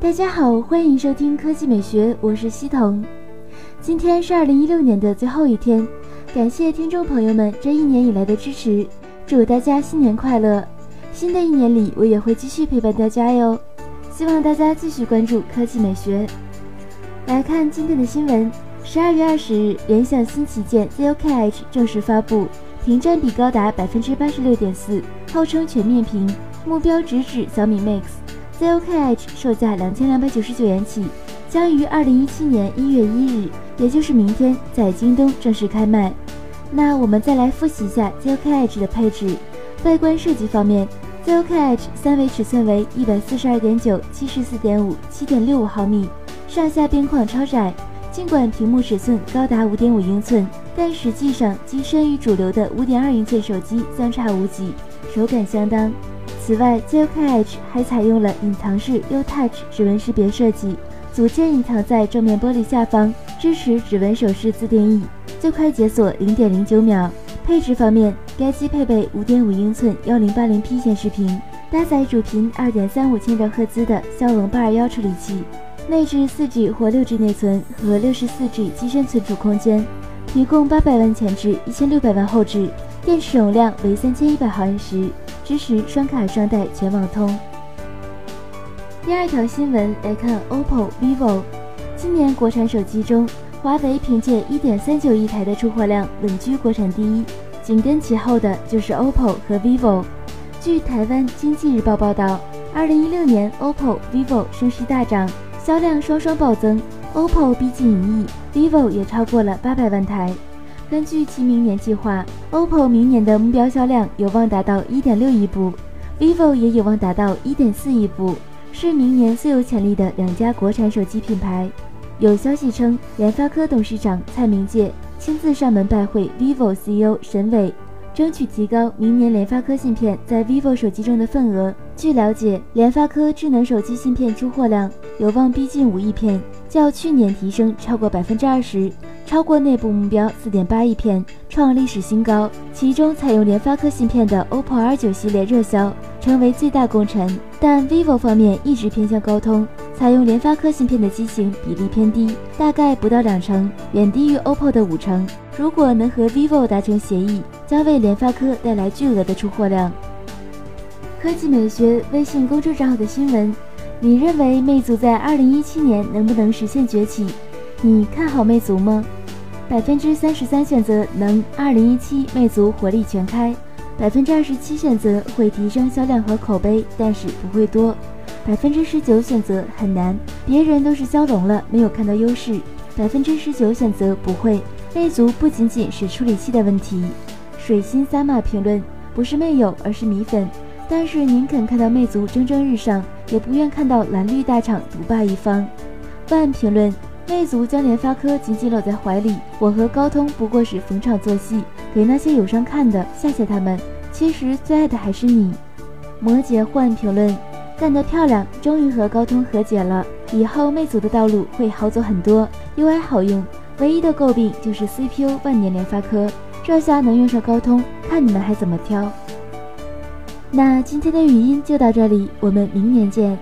大家好，欢迎收听科技美学，我是西彤。今天是二零一六年的最后一天，感谢听众朋友们这一年以来的支持，祝大家新年快乐！新的一年里，我也会继续陪伴大家哟。希望大家继续关注科技美学。来看今天的新闻：十二月二十日，联想新旗舰 ZOK H 正式发布，屏占比高达百分之八十六点四，号称全面屏，目标直指小米 Mix。ZOK H 售价两千两百九十九元起，将于二零一七年一月一日，也就是明天，在京东正式开卖。那我们再来复习一下 ZOK H 的配置。外观设计方面，ZOK H 三维尺寸为一百四十二点九、七十四点五、七点六五毫米，上下边框超窄。尽管屏幕尺寸高达五点五英寸，但实际上机身与主流的五点二英寸手机相差无几，手感相当。此外，ZOK H 还采用了隐藏式 U Touch 指纹识别设计，组件隐藏在正面玻璃下方，支持指纹手势自定义，最快解锁零点零九秒。配置方面，该机配备五点五英寸幺零八零 P 显示屏，搭载主频二点三五千兆赫兹的骁龙八二幺处理器，内置四 G 或六 G 内存和六十四 G 机身存储空间，提供八百万前置，一千六百万后置，电池容量为三千一百毫安时。支持双卡双待全网通。第二条新闻来看，OPPO、vivo。今年国产手机中，华为凭借1.39亿台的出货量稳居国产第一，紧跟其后的就是 OPPO 和 vivo。据台湾经济日报报道，2016年 OPPO、vivo 声势大涨，销量双双暴增，OPPO 逼近一亿，vivo 也超过了八百万台。根据其明年计划，OPPO 明年的目标销量有望达到1.6亿部，vivo 也有望达到1.4亿部，是明年最有潜力的两家国产手机品牌。有消息称，联发科董事长蔡明介亲自上门拜会 vivo CEO 沈伟，争取提高明年联发科芯片在 vivo 手机中的份额。据了解，联发科智能手机芯片出货量有望逼近五亿片，较去年提升超过百分之二十。超过内部目标四点八亿片，创历史新高。其中采用联发科芯片的 OPPO R9 系列热销，成为最大功臣。但 vivo 方面一直偏向高通，采用联发科芯片的机型比例偏低，大概不到两成，远低于 OPPO 的五成。如果能和 vivo 达成协议，将为联发科带来巨额的出货量。科技美学微信公众账号的新闻：你认为魅族在二零一七年能不能实现崛起？你看好魅族吗？百分之三十三选择能，二零一七魅族火力全开；百分之二十七选择会提升销量和口碑，但是不会多；百分之十九选择很难，别人都是骁龙了，没有看到优势；百分之十九选择不会。魅族不仅仅是处理器的问题。水星三马评论不是魅友，而是米粉，但是宁肯看到魅族蒸蒸日上，也不愿看到蓝绿大厂独霸一方。万评论。魅族将联发科紧紧搂在怀里，我和高通不过是逢场作戏，给那些友商看的，吓吓他们。其实最爱的还是你。摩羯换评论，干得漂亮，终于和高通和解了，以后魅族的道路会好走很多，UI 好用，唯一的诟病就是 CPU 万年联发科，这下能用上高通，看你们还怎么挑。那今天的语音就到这里，我们明年见。